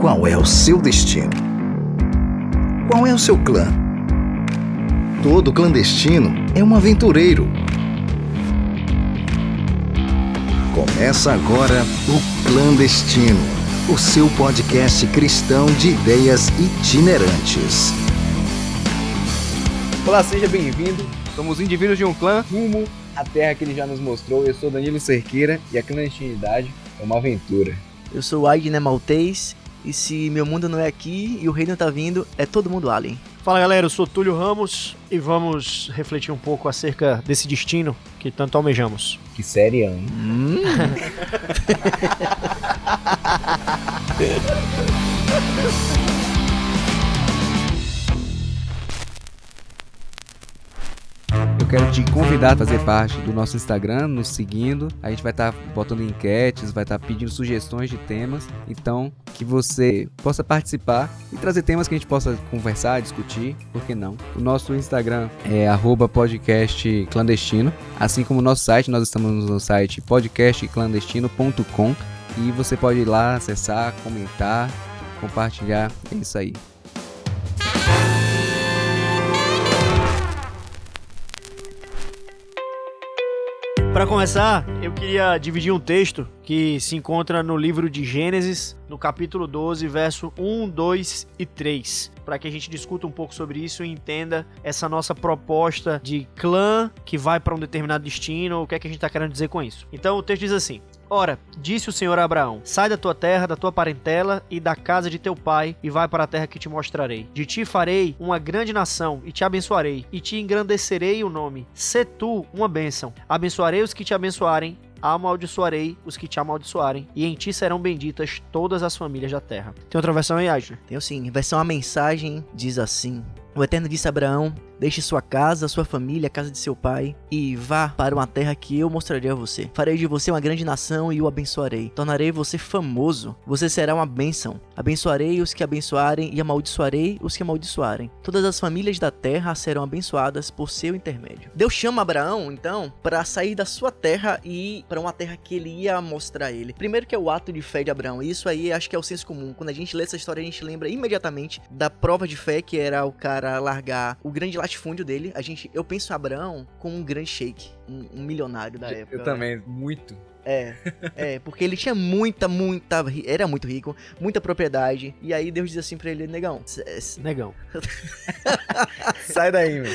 Qual é o seu destino? Qual é o seu clã? Todo clandestino é um aventureiro. Começa agora o Clandestino, o seu podcast cristão de ideias itinerantes. Olá, seja bem-vindo. Somos indivíduos de um clã rumo à terra que ele já nos mostrou. Eu sou Danilo Cerqueira e a clandestinidade é uma aventura. Eu sou o Aidner Maltês e se meu mundo não é aqui e o reino tá vindo, é todo mundo alien. Fala galera, eu sou Túlio Ramos e vamos refletir um pouco acerca desse destino que tanto almejamos. Que série, hein? Eu quero te convidar a fazer parte do nosso Instagram, nos seguindo. A gente vai estar botando enquetes, vai estar pedindo sugestões de temas. Então, que você possa participar e trazer temas que a gente possa conversar, discutir, por que não? O nosso Instagram é arroba podcast clandestino, assim como o nosso site, nós estamos no site podcastclandestino.com e você pode ir lá acessar, comentar, compartilhar, é isso aí. Para começar, eu queria dividir um texto que se encontra no livro de Gênesis, no capítulo 12, verso 1, 2 e 3, para que a gente discuta um pouco sobre isso e entenda essa nossa proposta de clã que vai para um determinado destino, o que é que a gente está querendo dizer com isso. Então o texto diz assim: Ora, disse o Senhor a Abraão: Sai da tua terra, da tua parentela e da casa de teu pai, e vai para a terra que te mostrarei. De ti farei uma grande nação, e te abençoarei, e te engrandecerei o nome. Sê tu uma bênção. Abençoarei os que te abençoarem, amaldiçoarei os que te amaldiçoarem, e em ti serão benditas todas as famílias da terra. Tem outra versão aí, Ashley? Tenho sim, versão a mensagem diz assim: O Eterno disse a Abraão: Deixe sua casa, sua família, a casa de seu pai, e vá para uma terra que eu mostrarei a você. Farei de você uma grande nação e o abençoarei. Tornarei você famoso. Você será uma bênção. Abençoarei os que abençoarem e amaldiçoarei os que amaldiçoarem. Todas as famílias da terra serão abençoadas por seu intermédio. Deus chama Abraão, então, para sair da sua terra e para uma terra que ele ia mostrar a ele. Primeiro que é o ato de fé de Abraão. Isso aí acho que é o senso comum. Quando a gente lê essa história, a gente lembra imediatamente da prova de fé que era o cara largar o grande latifúndio dele. A gente, eu penso Abraão como um grande sheik, um, um milionário da época. Eu né? também, muito. É, é, porque ele tinha muita, muita, era muito rico, muita propriedade. E aí Deus diz assim pra ele, negão, Negão. Sai daí, meu.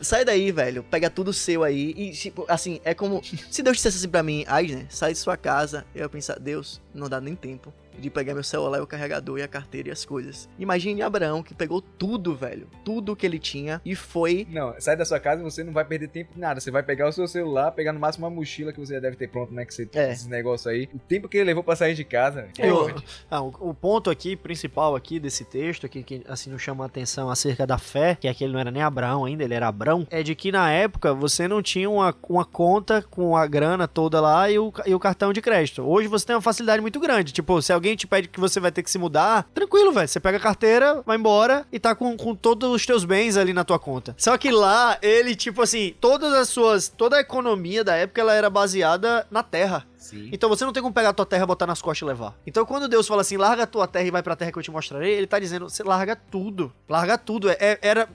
sai daí, velho, pega tudo seu aí. E, tipo, assim, é como se Deus dissesse assim pra mim, Aisner, sai de sua casa. Eu ia pensar, Deus, não dá nem tempo de pegar meu celular, o carregador e a carteira e as coisas. Imagine Abraão que pegou tudo, velho, tudo que ele tinha e foi Não, sai da sua casa e você não vai perder tempo em nada. Você vai pegar o seu celular, pegar no máximo uma mochila que você já deve ter pronto, né? Que você É. esses negócios aí. O tempo que ele levou pra sair de casa. é Eu-. Ah, o, o ponto aqui, principal aqui desse texto, aqui, que assim nos chama a atenção acerca da fé, que aqui ele não era nem Abraão ainda, ele era Abrão, é de que na época você não tinha uma, uma conta com a grana toda lá e o, e o cartão de crédito. Hoje você tem uma facilidade muito grande. Tipo, se alguém te pede que você vai ter que se mudar, tranquilo, velho. Você pega a carteira, vai embora e tá com, com todos os teus bens ali na tua conta. Só que lá, ele, tipo assim, todas as suas. Toda a economia da época ela era baseada na terra. Sim. Então você não tem como pegar a tua terra, botar nas costas e levar. Então quando Deus fala assim, larga a tua terra e vai pra terra que eu te mostrarei, ele tá dizendo, você larga tudo. Larga tudo. É, é- era,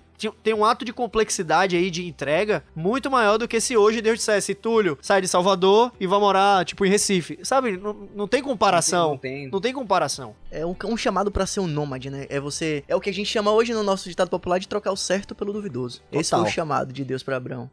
tem um ato de complexidade aí de entrega muito maior do que se hoje Deus dissesse, Túlio, sai de Salvador e vai morar, tipo, em Recife. Sabe? Não, não tem comparação. Não tem. Não tem comparação. é um, um chamado pra ser um nômade, né? É você, é o que a gente chama hoje no nosso ditado popular de trocar o certo pelo duvidoso. Esse foi o Total. chamado de Deus pra Abraão.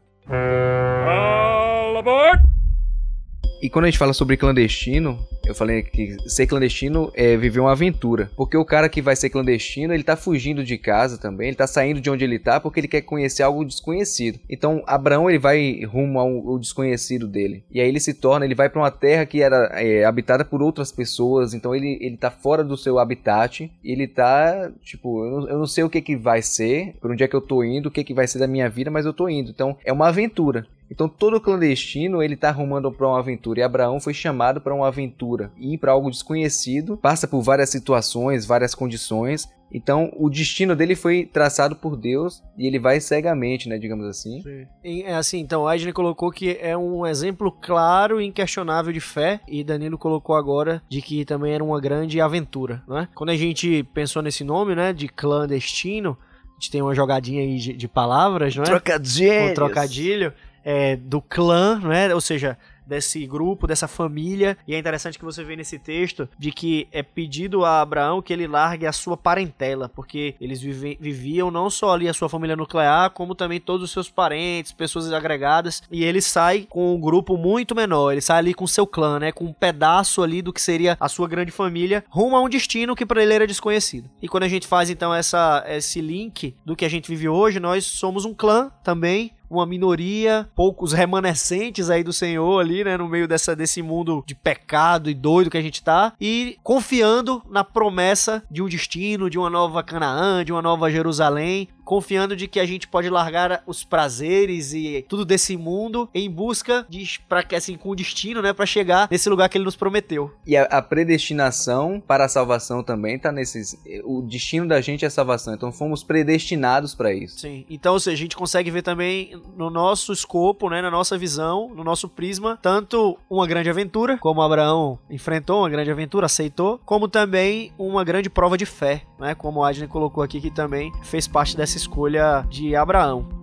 E quando a gente fala sobre clandestino, eu falei que ser clandestino é viver uma aventura. Porque o cara que vai ser clandestino, ele tá fugindo de casa também, ele tá saindo de onde ele tá porque ele quer conhecer algo desconhecido. Então, Abraão, ele vai rumo ao, ao desconhecido dele. E aí ele se torna, ele vai pra uma terra que era é, habitada por outras pessoas, então ele, ele tá fora do seu habitat, ele tá, tipo, eu não, eu não sei o que que vai ser, por onde é que eu tô indo, o que que vai ser da minha vida, mas eu tô indo. Então, é uma aventura. Então todo clandestino ele tá arrumando para uma aventura e Abraão foi chamado para uma aventura e ir para algo desconhecido, passa por várias situações, várias condições. Então o destino dele foi traçado por Deus e ele vai cegamente, né, digamos assim. Sim. E, é assim, então a Edney colocou que é um exemplo claro e inquestionável de fé e Danilo colocou agora de que também era uma grande aventura, né? Quando a gente pensou nesse nome, né, de clandestino, a gente tem uma jogadinha aí de, de palavras, não é? Trocadilho. um trocadilho é, do clã, né? Ou seja, desse grupo, dessa família. E é interessante que você vê nesse texto de que é pedido a Abraão que ele largue a sua parentela, porque eles vive, viviam não só ali a sua família nuclear, como também todos os seus parentes, pessoas agregadas. E ele sai com um grupo muito menor, ele sai ali com seu clã, né? Com um pedaço ali do que seria a sua grande família, rumo a um destino que para ele era desconhecido. E quando a gente faz então essa, esse link do que a gente vive hoje, nós somos um clã também, uma minoria, poucos remanescentes aí do Senhor ali, né, no meio dessa, desse mundo de pecado e doido que a gente tá, e confiando na promessa de um destino, de uma nova Canaã, de uma nova Jerusalém, confiando de que a gente pode largar os prazeres e tudo desse mundo em busca de para que assim com o destino, né, para chegar nesse lugar que ele nos prometeu. E a, a, predestinação para a salvação também tá nesses o destino da gente é a salvação. Então fomos predestinados para isso. Sim. Então, ou seja, a gente consegue ver também no nosso escopo, né, na nossa visão, no nosso prisma, tanto uma grande aventura, como Abraão enfrentou uma grande aventura, aceitou, como também uma grande prova de fé, né, como o Adney colocou aqui que também fez parte dessa escolha de Abraão.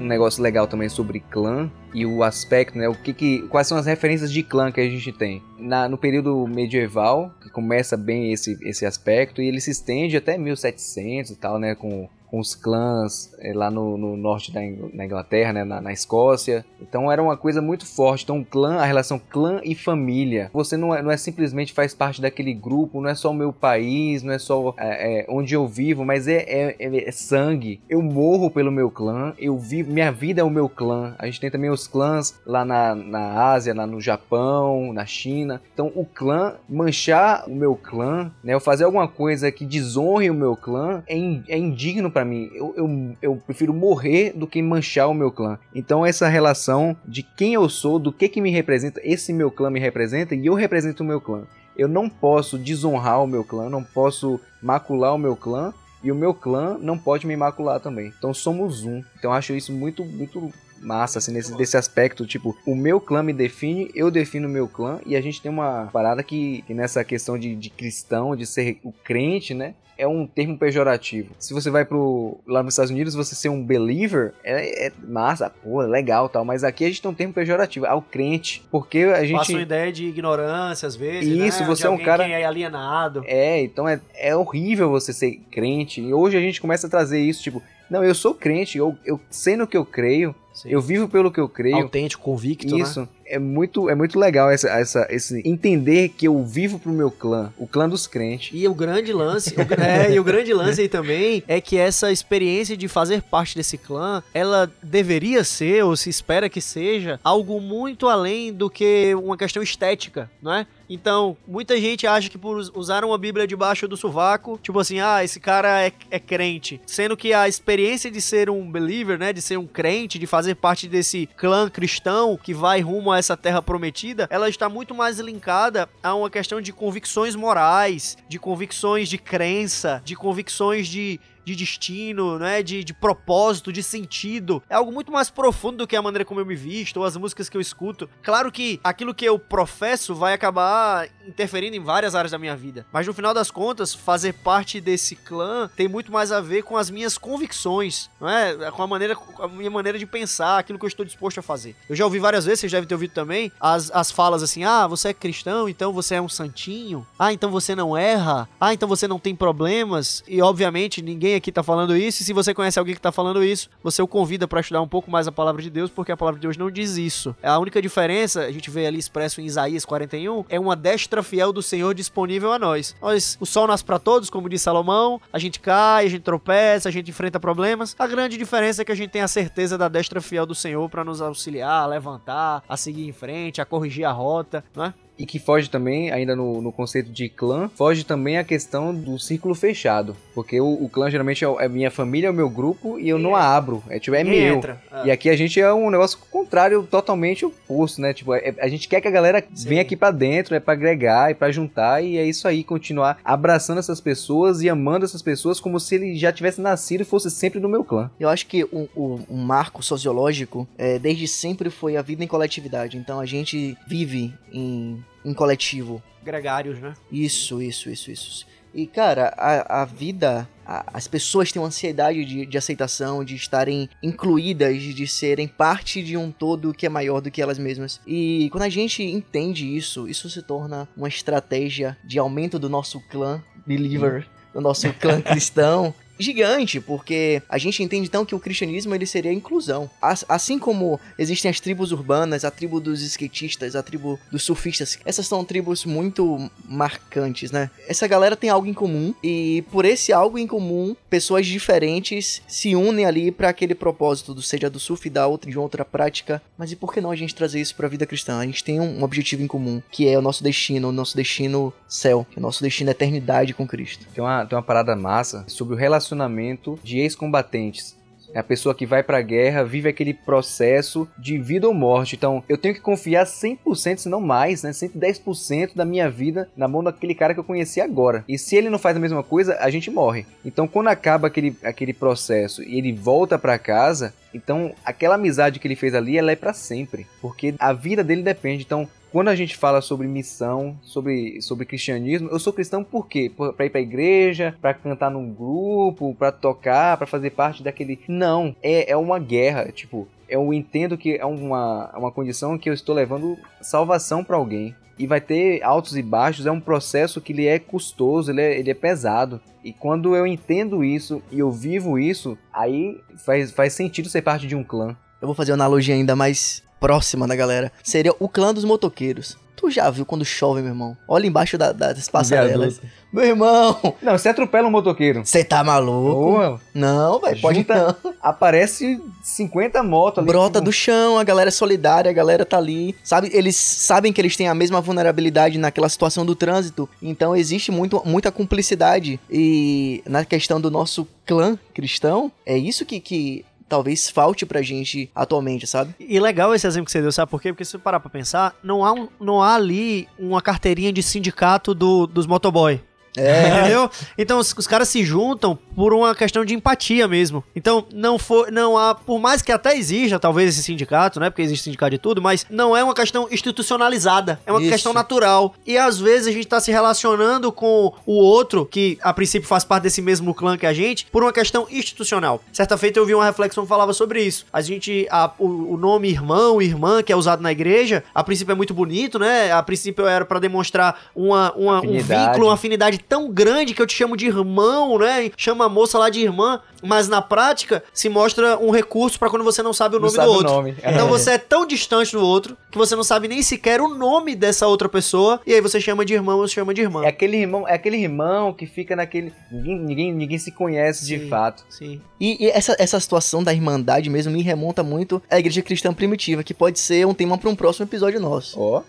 um negócio legal também sobre clã e o aspecto, né? O que, que quais são as referências de clã que a gente tem? Na, no período medieval, que começa bem esse, esse aspecto e ele se estende até 1700 e tal, né? Com com os clãs é, lá no, no, norte da na Inglaterra, né, na, na, Escócia. Então era uma coisa muito forte. Então, clã, a relação clã e família. Você não é, não é simplesmente faz parte daquele grupo, não é só o meu país, não é só é, é, onde eu vivo, mas é, é, é, é, sangue. Eu morro pelo meu clã, eu vivo, minha vida é o meu clã. A gente tem também os clãs lá na, na Ásia, lá no Japão, na China. Então, o clã, manchar o meu clã, né, eu fazer alguma coisa que desonre o meu clã, é, in, é indigno para para mim. Eu, eu, eu prefiro morrer do que manchar o meu clã. Então essa relação de quem eu sou, do que que me representa, esse meu clã me representa e eu represento o meu clã. Eu não posso desonrar o meu clã, não posso macular o meu clã e o meu clã não pode me macular também. Então somos um. Então acho isso muito muito massa, assim, nesse, desse aspecto, tipo, o meu clã me define, eu defino o meu clã, e a gente tem uma parada que, que nessa questão de, de cristão, de ser o crente, né? é um termo pejorativo. Se você vai pro lá nos Estados Unidos, você ser um believer é, é massa, pô, é legal tal, mas aqui a gente tem um termo pejorativo, ao crente, porque a gente passa uma ideia de ignorância às vezes, Isso, né? você é um cara que é alienado. É, então é, é horrível você ser crente. E hoje a gente começa a trazer isso, tipo, não, eu sou crente, eu, eu sei no que eu creio, Sim. eu vivo pelo que eu creio. Autêntico, convicto, né? Isso. Né? É muito, é muito legal essa, essa, esse entender que eu vivo pro meu clã, o clã dos crentes. E o grande lance, o, é, e o grande lance aí também é que essa experiência de fazer parte desse clã, ela deveria ser, ou se espera que seja, algo muito além do que uma questão estética, não é? Então, muita gente acha que por usar uma Bíblia debaixo do sovaco, tipo assim, ah, esse cara é, é crente. Sendo que a experiência de ser um believer, né, de ser um crente, de fazer parte desse clã cristão que vai rumo a essa terra prometida, ela está muito mais linkada a uma questão de convicções morais, de convicções de crença, de convicções de de destino, né? De, de propósito, de sentido. É algo muito mais profundo do que a maneira como eu me visto ou as músicas que eu escuto. Claro que aquilo que eu professo vai acabar interferindo em várias áreas da minha vida. Mas no final das contas, fazer parte desse clã tem muito mais a ver com as minhas convicções, não é? Com a maneira, com a minha maneira de pensar, aquilo que eu estou disposto a fazer. Eu já ouvi várias vezes, vocês devem ter ouvido também, as, as falas assim: ah, você é cristão, então você é um santinho. Ah, então você não erra. Ah, então você não tem problemas. E obviamente ninguém aqui tá falando isso, e se você conhece alguém que tá falando isso, você o convida para estudar um pouco mais a palavra de Deus, porque a palavra de Deus não diz isso. A única diferença, a gente vê ali expresso em Isaías 41, é uma destra fiel do Senhor disponível a nós. nós o sol nasce para todos, como diz Salomão, a gente cai, a gente tropeça, a gente enfrenta problemas. A grande diferença é que a gente tem a certeza da destra fiel do Senhor para nos auxiliar, a levantar, a seguir em frente, a corrigir a rota, não é? E que foge também, ainda no, no conceito de clã, foge também a questão do círculo fechado. Porque o, o clã geralmente é, é minha família, é o meu grupo, e eu não a abro. É tipo, é meu. entra. Ah. E aqui a gente é um negócio contrário, totalmente oposto, né? Tipo, é- a gente quer que a galera Sim. venha aqui pra dentro, é pra agregar, é pra juntar, e é isso aí, continuar abraçando essas pessoas e amando essas pessoas como se ele já tivesse nascido e fosse sempre do meu clã. Eu acho que um, um- um marco sociológico é, desde sempre foi a vida em coletividade. Então a gente vive em, em coletivo. Gregários, né? Isso, isso, isso, isso. E, cara, a, a vida. a- as pessoas têm uma ansiedade de, de aceitação, de estarem incluídas, de serem parte de um todo que é maior do que elas mesmas. E quando a gente entende isso, isso se torna uma estratégia de aumento do nosso clã believer, do nosso clã cristão. Gigante, porque a gente entende então que o cristianismo ele seria a inclusão. As- Assim como existem as tribos urbanas, a tribo dos skatistas, a tribo dos surfistas, essas são tribos muito marcantes, né? Essa galera tem algo em comum e por esse algo em comum, pessoas diferentes se unem ali para aquele propósito, do seja do surf da outra de outra prática. Mas e por que não a gente trazer isso para a vida cristã? A gente tem um, objetivo em comum, que é o nosso destino, o nosso destino céu, o nosso destino é eternidade com Cristo. Tem uma, tem uma parada massa sobre o relacionamento de ex-combatentes. É a pessoa que vai pra guerra, vive aquele processo de vida ou morte. Então, eu tenho que confiar 100%, se não mais, né? 110% da minha vida na mão daquele cara que eu conheci agora. E se ele não faz a mesma coisa, a gente morre. Então, quando acaba aquele, aquele processo e ele volta pra casa, então aquela amizade que ele fez ali, ela é pra sempre. Porque a vida dele depende. Então, quando a gente fala sobre missão, sobre, sobre cristianismo, eu sou cristão por quê? Pra ir pra igreja, pra cantar num grupo, pra tocar, pra fazer parte daquele. Não, é, é uma guerra. Tipo, eu entendo que é uma, uma condição que eu estou levando salvação pra alguém. E vai ter altos e baixos, é um processo que ele é custoso, ele é, ele é pesado. E quando eu entendo isso e eu vivo isso, aí faz, faz sentido ser parte de um clã. Eu vou fazer uma analogia ainda mais próxima da galera. Seria o clã dos motoqueiros. Tu já viu quando chove, meu irmão? Olha embaixo da- das passarelas. Meu irmão, Não, você atropela um motoqueiro. você tá maluco? Porra, Não, velho, pode não. aparece 50 motos ali. Brota tipo, do chão, a galera é solidária, a galera tá ali. Sabe, eles sabem que eles têm a mesma vulnerabilidade naquela situação do trânsito. Então existe muito, muita cumplicidade. E na questão do nosso clã cristão, é isso que, que talvez falte pra gente atualmente, sabe? E legal esse exemplo que você deu, sabe por quê? Porque se você parar pra pensar, não há, um- não há ali uma carteirinha de sindicato do, dos motoboy. É. Entendeu? Então os, os caras se juntam por uma questão de empatia mesmo. Então não for, não há, por mais que até exista talvez esse sindicato, né? Porque existe sindicato de tudo, mas não é uma questão institucionalizada, é uma Isso. questão natural. E às vezes a gente tá se relacionando com o outro que a princípio faz parte desse mesmo clã que a gente, por uma questão institucional. Certa feita eu vi uma reflexão que falava sobre isso. A gente a- o, o nome irmão, irmã que é usado na igreja, a princípio é muito bonito, né? A princípio era pra demonstrar uma, uma- um vínculo, uma afinidade tão grande que eu te chamo de irmão, né? Chama a moça lá de irmã, mas na prática se mostra um recurso pra quando você não sabe o não nome sabe do o outro. nome. Então você é tão distante do outro que você não sabe nem sequer o nome dessa outra pessoa e aí você chama de irmão ou se chama de irmã. É aquele irmão, é aquele irmão que fica naquele. Ninguém, ninguém, ninguém se conhece Sim. de fato. Sim. E, e essa, essa situação da irmandade mesmo me remonta muito à igreja cristã primitiva, que pode ser um tema para um próximo episódio nosso. Ó.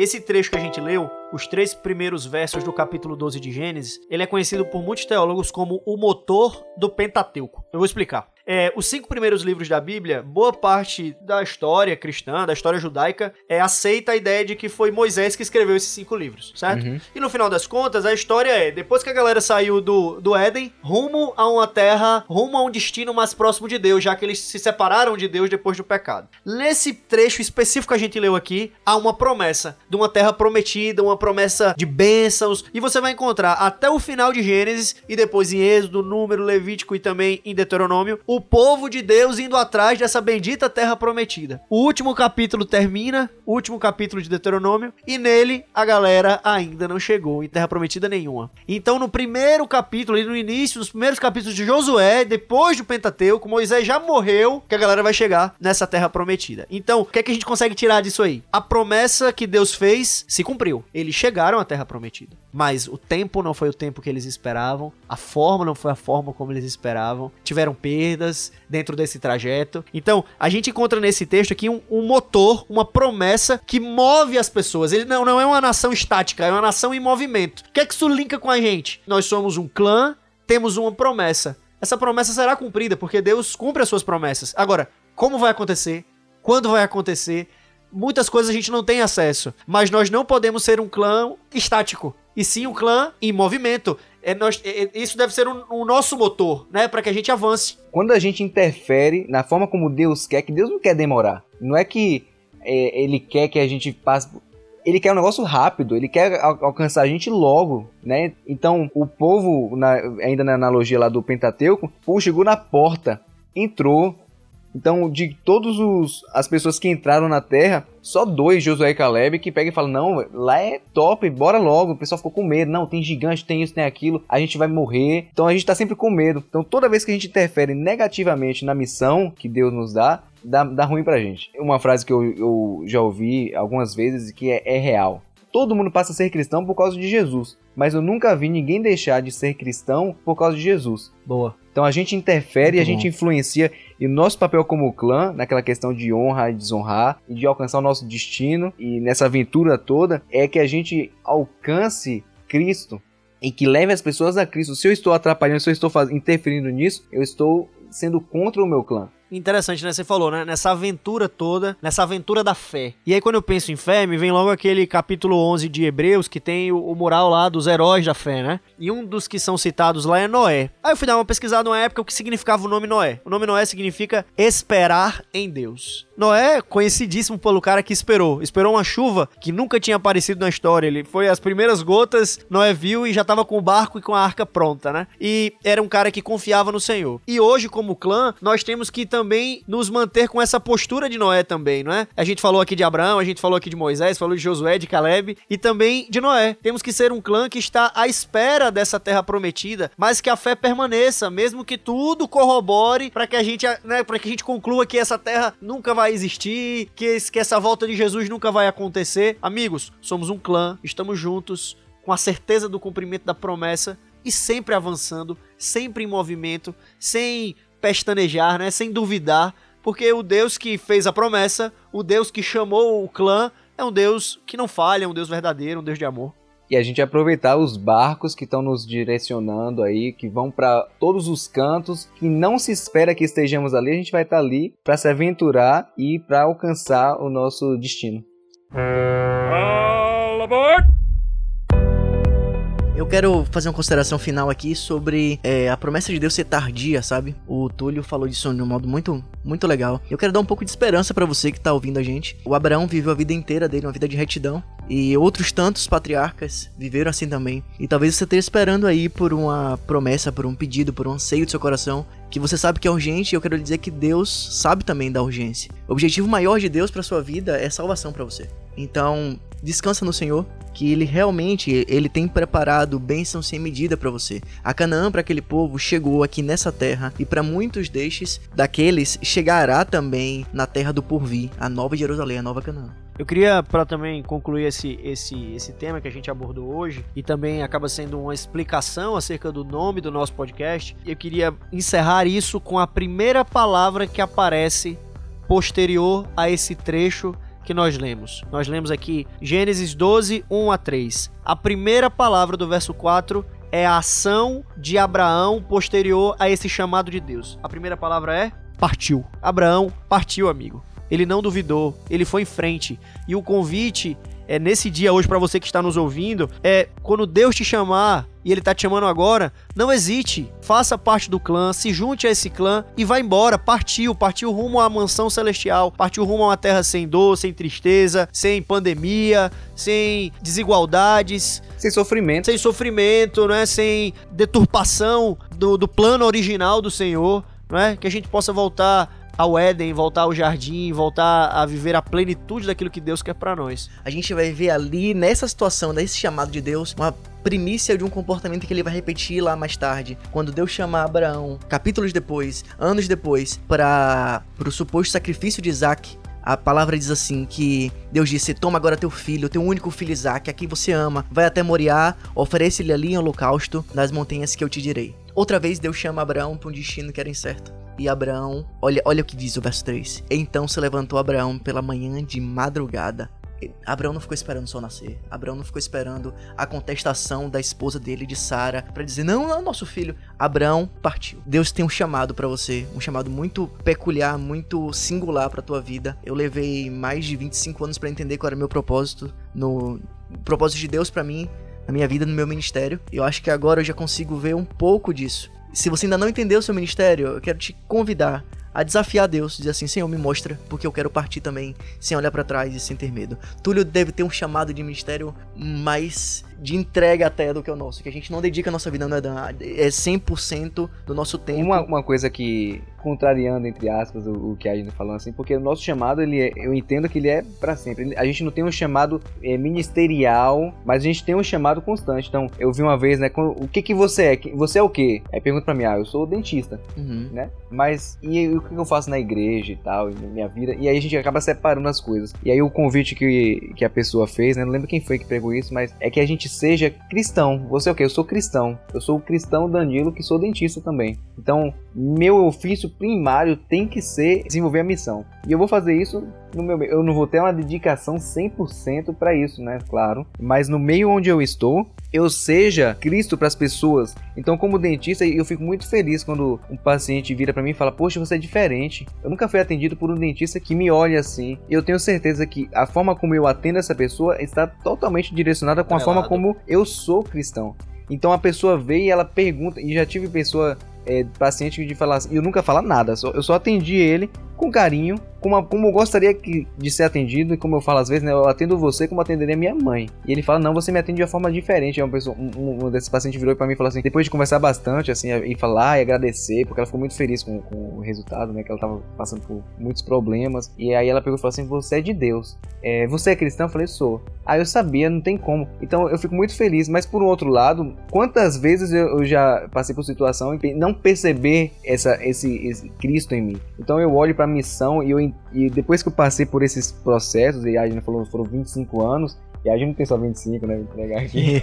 Esse trecho que a gente leu, os três primeiros versos do capítulo 12 de Gênesis, ele é conhecido por muitos teólogos como o motor do Pentateuco. Eu vou explicar. É, os cinco primeiros livros da Bíblia, boa parte da história cristã, da história judaica, é, aceita a ideia de que foi Moisés que escreveu esses cinco livros, certo? Uhum. E no final das contas, a história é: depois que a galera saiu do, do Éden, rumo a uma terra, rumo a um destino mais próximo de Deus, já que eles se separaram de Deus depois do pecado. Nesse trecho específico que a gente leu aqui, há uma promessa de uma terra prometida, uma promessa de bênçãos, e você vai encontrar até o final de Gênesis e depois em Êxodo, Número, Levítico e também em Deuteronômio, o povo de Deus indo atrás dessa bendita terra prometida. O último capítulo termina, o último capítulo de Deuteronômio, e nele a galera ainda não chegou em terra prometida nenhuma. Então, no primeiro capítulo, ali no início, nos primeiros capítulos de Josué, depois do Pentateuco, Moisés já morreu, que a galera vai chegar nessa terra prometida. Então, o que é que a gente consegue tirar disso aí? A promessa que Deus fez se cumpriu. Eles chegaram à terra prometida. Mas o tempo não foi o tempo que eles esperavam, a forma não foi a forma como eles esperavam, tiveram perdas dentro desse trajeto. Então, a gente encontra nesse texto aqui um, um motor, uma promessa que move as pessoas. Ele não, não é uma nação estática, é uma nação em movimento. O que é que isso linka com a gente? Nós somos um clã, temos uma promessa. Essa promessa será cumprida, porque Deus cumpre as suas promessas. Agora, como vai acontecer? Quando vai acontecer? Muitas coisas a gente não tem acesso, mas nós não podemos ser um clã estático, e sim um clã em movimento. É, nós, é, é isso deve ser o um, um nosso motor, né, para que a gente avance. Quando a gente interfere na forma como Deus quer, que Deus não quer demorar. Não é que é, ele quer que a gente passe ele quer um negócio rápido, ele quer al alcançar a gente logo, né? Então, o povo, na, ainda na analogia lá do Pentateuco, chegou na porta, entrou, então, de todos os as pessoas que entraram na Terra, só dois, Josué e Caleb, que pegam e falam: Não, lá é top, bora logo. O pessoal ficou com medo. Não, tem gigante, tem isso, tem aquilo, a gente vai morrer. Então a gente tá sempre com medo. Então toda vez que a gente interfere negativamente na missão que Deus nos dá, dá, dá ruim pra gente. Uma frase que eu, eu já ouvi algumas vezes que é, é real. Todo mundo passa a ser cristão por causa de Jesus, mas eu nunca vi ninguém deixar de ser cristão por causa de Jesus. Boa. Então a gente interfere, Muito a gente influencia e o nosso papel como clã, naquela questão de honrar e desonrar, e de alcançar o nosso destino, e nessa aventura toda, é que a gente alcance Cristo e que leve as pessoas a Cristo. Se eu estou atrapalhando, se eu estou interferindo nisso, eu estou sendo contra o meu clã. Interessante, né? Você falou, né? Nessa aventura toda, nessa aventura da fé. E aí, quando eu penso em fé, me vem logo aquele capítulo 11 de Hebreus, que tem o, o mural lá dos heróis da fé, né? E um dos que são citados lá é Noé. Aí eu fui dar uma pesquisada numa época o que significava o nome Noé. O nome Noé significa esperar em Deus. Noé, conhecidíssimo pelo cara que esperou. Esperou uma chuva que nunca tinha aparecido na história. Ele foi as primeiras gotas, Noé viu e já tava com o barco e com a arca pronta, né? E era um cara que confiava no Senhor. E hoje, como clã, nós temos que também nos manter com essa postura de Noé também, não é? A gente falou aqui de Abraão, a gente falou aqui de Moisés, falou de Josué, de Caleb e também de Noé. Temos que ser um clã que está à espera dessa terra prometida, mas que a fé permaneça, mesmo que tudo corrobore para que a gente, né, para que a gente conclua que essa terra nunca vai existir, que, que essa volta de Jesus nunca vai acontecer. Amigos, somos um clã, estamos juntos com a certeza do cumprimento da promessa e sempre avançando, sempre em movimento, sem pestanejar, né? Sem duvidar, porque o Deus que fez a promessa, o Deus que chamou o clã, é um Deus que não falha, é um Deus verdadeiro, um Deus de amor. E a gente aproveitar os barcos que estão nos direcionando aí, que vão para todos os cantos, que não se espera que estejamos ali, a gente vai estar tá ali para se aventurar e para alcançar o nosso destino. All aboard! Eu quero fazer uma consideração final aqui sobre é, a promessa de Deus ser tardia, sabe? O Túlio falou disso de um modo muito, muito legal. Eu quero dar um pouco de esperança para você que tá ouvindo a gente. O Abraão viveu a vida inteira dele, uma vida de retidão. E outros tantos patriarcas viveram assim também. E talvez você esteja esperando aí por uma promessa, por um pedido, por um anseio do seu coração que você sabe que é urgente, e eu quero dizer que Deus sabe também da urgência. O objetivo maior de Deus para sua vida é salvação para você. Então, descansa no Senhor, que ele realmente ele tem preparado bênção sem medida para você. A Canaã para aquele povo chegou aqui nessa terra e para muitos destes daqueles chegará também na terra do porvir, a nova Jerusalém, a nova Canaã. Eu queria, para também concluir esse, esse, esse tema que a gente abordou hoje, e também acaba sendo uma explicação acerca do nome do nosso podcast, eu queria encerrar isso com a primeira palavra que aparece posterior a esse trecho que nós lemos. Nós lemos aqui Gênesis 12, 1 a 3. A primeira palavra do verso 4 é a ação de Abraão posterior a esse chamado de Deus. A primeira palavra é partiu. Abraão partiu, amigo. Ele não duvidou, ele foi em frente. E o convite é nesse dia hoje para você que está nos ouvindo, é quando Deus te chamar e ele tá te chamando agora, não hesite, faça parte do clã, se junte a esse clã e vá embora, partiu, partiu rumo à mansão celestial, partiu rumo a uma terra sem dor, sem tristeza, sem pandemia, sem desigualdades, sem sofrimento, sem sofrimento, né, sem deturpação do, do plano original do Senhor. não é? Que a gente possa voltar ao Éden, voltar ao jardim, voltar a viver a plenitude daquilo que Deus quer para nós. A gente vai ver ali, nessa situação, nesse chamado de Deus, uma primícia de um comportamento que ele vai repetir lá mais tarde, quando Deus chama Abraão, capítulos depois, anos depois, para o suposto sacrifício de Isaac. A palavra diz assim que Deus disse: Toma agora teu filho, teu único filho Isaac, a quem você ama, vai até Moriá, oferece-lhe ali em holocausto nas montanhas que eu te direi. Outra vez Deus chama Abraão para um destino que era incerto. E Abraão, olha, olha o que diz o verso 3. Então se levantou Abraão pela manhã de madrugada. Abraão não ficou esperando o sol nascer. Abraão não ficou esperando a contestação da esposa dele, de Sara, para dizer: não, não, nosso filho. Abraão partiu. Deus tem um chamado para você, um chamado muito peculiar, muito singular para tua vida. Eu levei mais de 25 anos para entender qual era meu propósito, no propósito de Deus para mim, na minha vida, no meu ministério. Eu acho que agora eu já consigo ver um pouco disso. Se você ainda não entendeu o seu ministério, eu quero te convidar a desafiar Deus, dizer assim: Senhor, me mostra, porque eu quero partir também, sem olhar para trás e sem ter medo. Túlio deve ter um chamado de ministério mais de entrega até do que o nosso, que a gente não dedica a nossa vida, não é, Dan? É 100% do nosso tempo. Uma, uma coisa que, contrariando, entre aspas, o, o que a gente falando assim, porque o nosso chamado, ele é, eu entendo que ele é para sempre. A gente não tem um chamado é, ministerial, mas a gente tem um chamado constante. Então, eu vi uma vez, né, com, o que que você é? Você é o quê? Aí pergunta pra mim, ah, eu sou dentista, Uhum. né? Mas, e o que eu faço na igreja e tal, e na minha vida? E aí a gente acaba separando as coisas. E aí o convite que, que a pessoa fez, né, não lembro quem foi que pregou isso, mas é que a gente seja cristão. Você é o quê? Eu sou cristão. Eu sou o cristão Danilo, que sou dentista também. Então, meu ofício primário tem que ser desenvolver a missão. E eu vou fazer isso no meu eu não vou ter uma dedicação 100% para isso, né? Claro, mas no meio onde eu estou, eu seja Cristo para as pessoas. Então, como dentista, eu fico muito feliz quando um paciente vira para mim e fala: "Poxa, você é diferente. Eu nunca fui atendido por um dentista que me olha assim". Eu tenho certeza que a forma como eu atendo essa pessoa está totalmente direcionada com a forma como eu sou cristão. Então a pessoa vê e ela pergunta, e já tive pessoa, é, paciente de falar assim, eu nunca falo nada, só- eu só atendi ele com carinho, como, como eu gostaria que, de ser atendido, e como eu falo às vezes, né, eu atendo você como atenderia minha mãe. E ele fala, não, você me atende de uma forma diferente. É uma pessoa, um, um, desses pacientes virou pra mim e falou assim, depois de conversar bastante, assim, e falar e agradecer, porque ela ficou muito feliz com, com o resultado, né, que ela tava passando por muitos problemas. E aí ela pegou e falou assim, você é de Deus. É, você é cristão? Eu falei, sou. Ah, eu sabia, não tem como. Então eu fico muito feliz, mas por um outro lado, quantas vezes eu, eu já passei por situação e não perceber essa, esse, esse Cristo em mim. Então eu olho pra missão e, eu, e depois que eu passei por esses processos, e a gente falou, foram 25 anos, e a gente não tem só 25, né? Vou entregar aqui.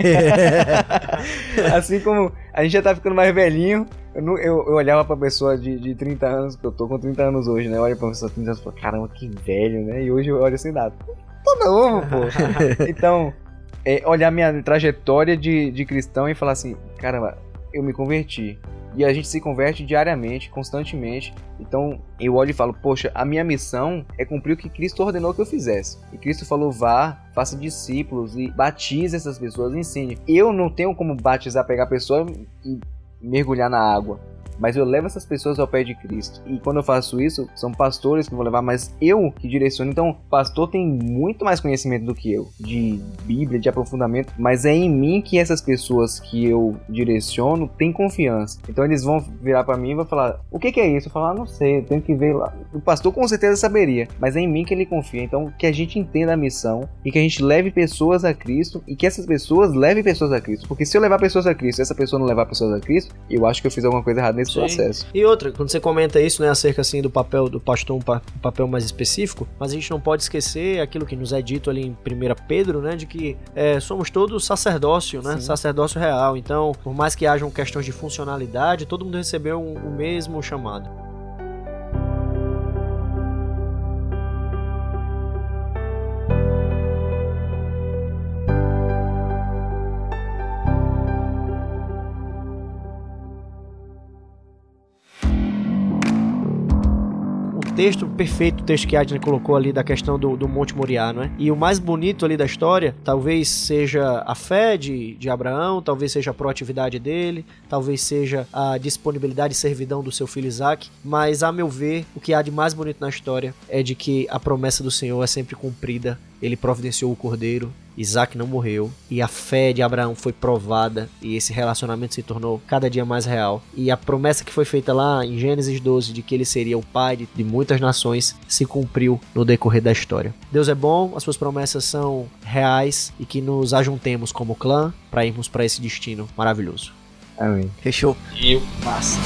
assim como a gente já tá ficando mais velhinho, eu, não- eu, eu olhava pra pessoa de, de 30 anos, que eu tô com 30 anos hoje, né? Eu olho pra pessoa de 30 anos e falo, caramba, que velho, né? E hoje eu olho assim, nada. Tô novo, pô. Então, é, olhar minha trajetória de, de cristão e falar assim, caramba, eu me converti. E a gente se converte diariamente, constantemente. Então eu olho e falo, poxa, a minha missão é cumprir o que Cristo ordenou que eu fizesse. E Cristo falou, vá, faça discípulos e batize essas pessoas, ensine. Eu não tenho como batizar, pegar a pessoa e mergulhar na água. Mas eu levo essas pessoas ao pé de Cristo. E quando eu faço isso, são pastores que vão levar, mas eu que direciono. Então, pastor tem muito mais conhecimento do que eu, de Bíblia, de aprofundamento, mas é em mim que essas pessoas que eu direciono têm confiança. Então, eles vão virar pra mim e vão falar: O que, que é isso? Eu falo: Ah, não sei, eu tenho que ver lá. O pastor com certeza saberia, mas é em mim que ele confia. Então, que a gente entenda a missão e que a gente leve pessoas a Cristo e que essas pessoas levem pessoas a Cristo. Porque se eu levar pessoas a Cristo e essa pessoa não levar pessoas a Cristo, eu acho que eu fiz alguma coisa errada nesse Processo. E outra, quando você comenta isso, né, acerca assim do papel do pastor, um, pa- um papel mais específico, mas a gente não pode esquecer aquilo que nos é dito ali em 1 Pedro, né, de que é, somos todos sacerdócio, né, Sim. sacerdócio real. Então, por mais que hajam questões de funcionalidade, todo mundo recebeu um- o mesmo chamado. Texto perfeito, o texto que Adner colocou ali da questão do, do Monte Moriá, não é? E o mais bonito ali da história, talvez seja a fé de, de Abraão, talvez seja a proatividade dele, talvez seja a disponibilidade e servidão do seu filho Isaac, mas a meu ver, o que há de mais bonito na história é de que a promessa do Senhor é sempre cumprida ele providenciou o cordeiro, Isaac não morreu e a fé de Abraão foi provada e esse relacionamento se tornou cada dia mais real. E a promessa que foi feita lá em Gênesis 12 de que ele seria o pai de, de muitas nações se cumpriu no decorrer da história. Deus é bom, as suas promessas são reais e que nos ajuntemos como clã para irmos para esse destino maravilhoso. Amém. Fechou. E eu, massa.